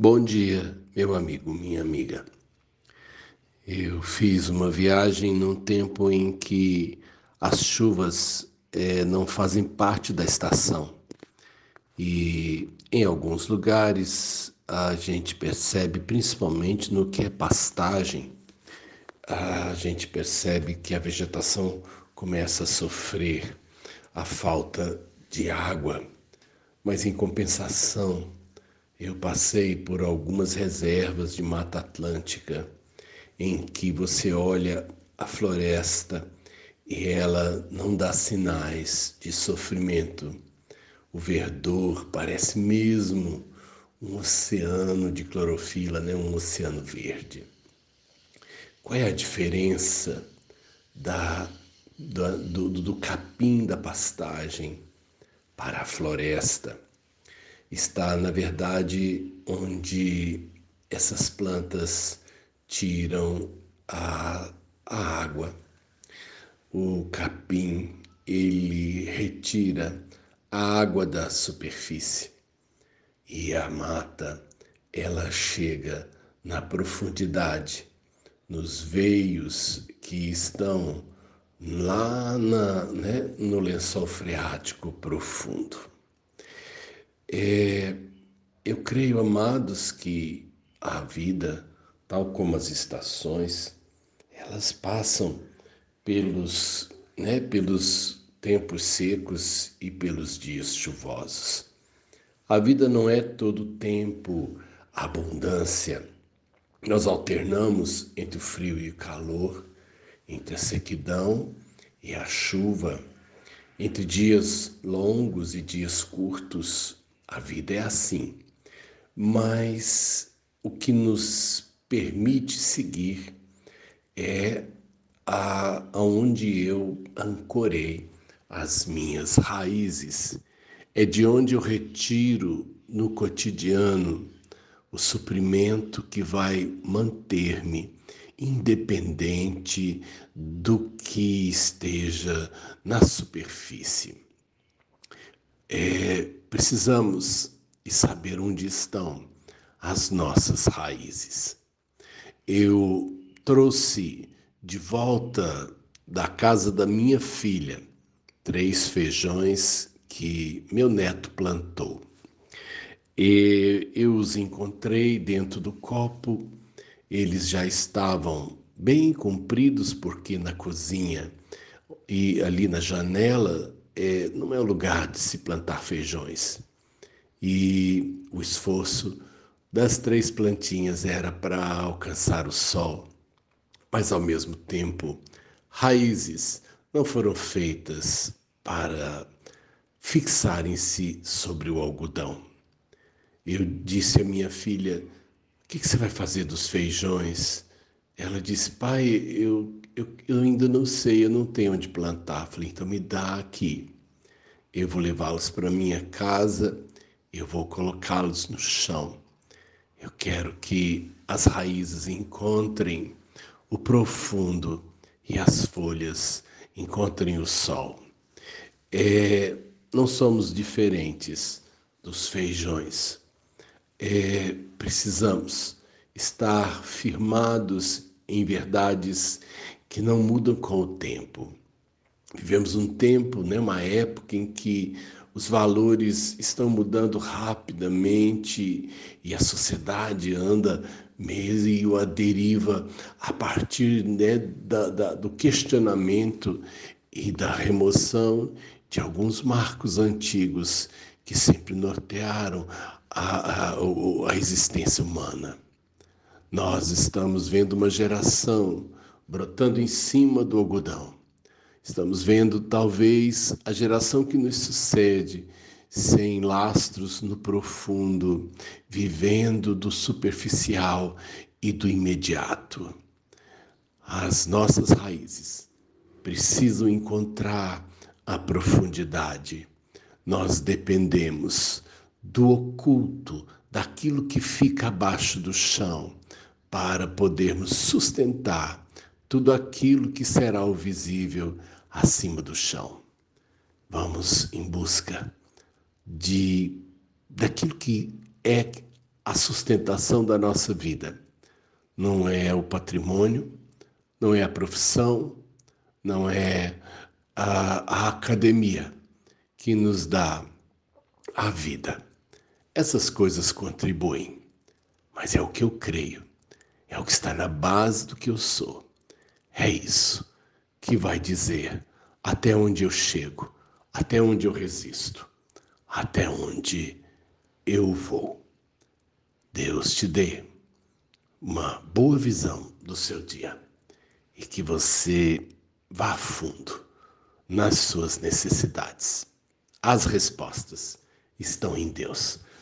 Bom dia, meu amigo, minha amiga. Eu fiz uma viagem num tempo em que as chuvas é, não fazem parte da estação e em alguns lugares a gente percebe, principalmente no que é pastagem, a gente percebe que a vegetação começa a sofrer a falta de água, mas em compensação eu passei por algumas reservas de Mata Atlântica em que você olha a floresta e ela não dá sinais de sofrimento. O verdor parece mesmo um oceano de clorofila, né? um oceano verde. Qual é a diferença da, do, do capim da pastagem para a floresta? Está, na verdade, onde essas plantas tiram a, a água. O capim, ele retira a água da superfície e a mata, ela chega na profundidade, nos veios que estão lá na, né, no lençol freático profundo. É, eu creio, amados, que a vida, tal como as estações, elas passam pelos, né, pelos tempos secos e pelos dias chuvosos. A vida não é todo tempo abundância. Nós alternamos entre o frio e o calor, entre a sequidão e a chuva, entre dias longos e dias curtos, a vida é assim. Mas o que nos permite seguir é a, aonde eu ancorei as minhas raízes. É de onde eu retiro no cotidiano o suprimento que vai manter-me independente do que esteja na superfície. É, precisamos saber onde estão as nossas raízes. Eu trouxe de volta da casa da minha filha três feijões que meu neto plantou. E eu os encontrei dentro do copo, eles já estavam bem compridos, porque na cozinha e ali na janela é, não é o lugar de se plantar feijões. E o esforço das três plantinhas era para alcançar o sol, mas ao mesmo tempo, raízes não foram feitas para fixarem-se sobre o algodão. Eu disse à minha filha: O que, que você vai fazer dos feijões? Ela disse: Pai, eu eu, eu ainda não sei, eu não tenho onde plantar. Falei, então me dá aqui. Eu vou levá-los para minha casa, eu vou colocá-los no chão. Eu quero que as raízes encontrem o profundo e as folhas encontrem o sol. É, não somos diferentes dos feijões. É, precisamos estar firmados em verdades que não mudam com o tempo. Vivemos um tempo, né, uma época em que os valores estão mudando rapidamente e a sociedade anda meio à deriva a partir né, da, da, do questionamento e da remoção de alguns marcos antigos que sempre nortearam a, a, a existência humana. Nós estamos vendo uma geração brotando em cima do algodão. Estamos vendo talvez a geração que nos sucede sem lastros no profundo, vivendo do superficial e do imediato. As nossas raízes precisam encontrar a profundidade. Nós dependemos do oculto, daquilo que fica abaixo do chão, para podermos sustentar tudo aquilo que será o visível acima do chão. Vamos em busca de daquilo que é a sustentação da nossa vida. Não é o patrimônio, não é a profissão, não é a, a academia que nos dá a vida. Essas coisas contribuem, mas é o que eu creio, é o que está na base do que eu sou. É isso que vai dizer até onde eu chego, até onde eu resisto, até onde eu vou. Deus te dê uma boa visão do seu dia e que você vá a fundo nas suas necessidades. As respostas estão em Deus.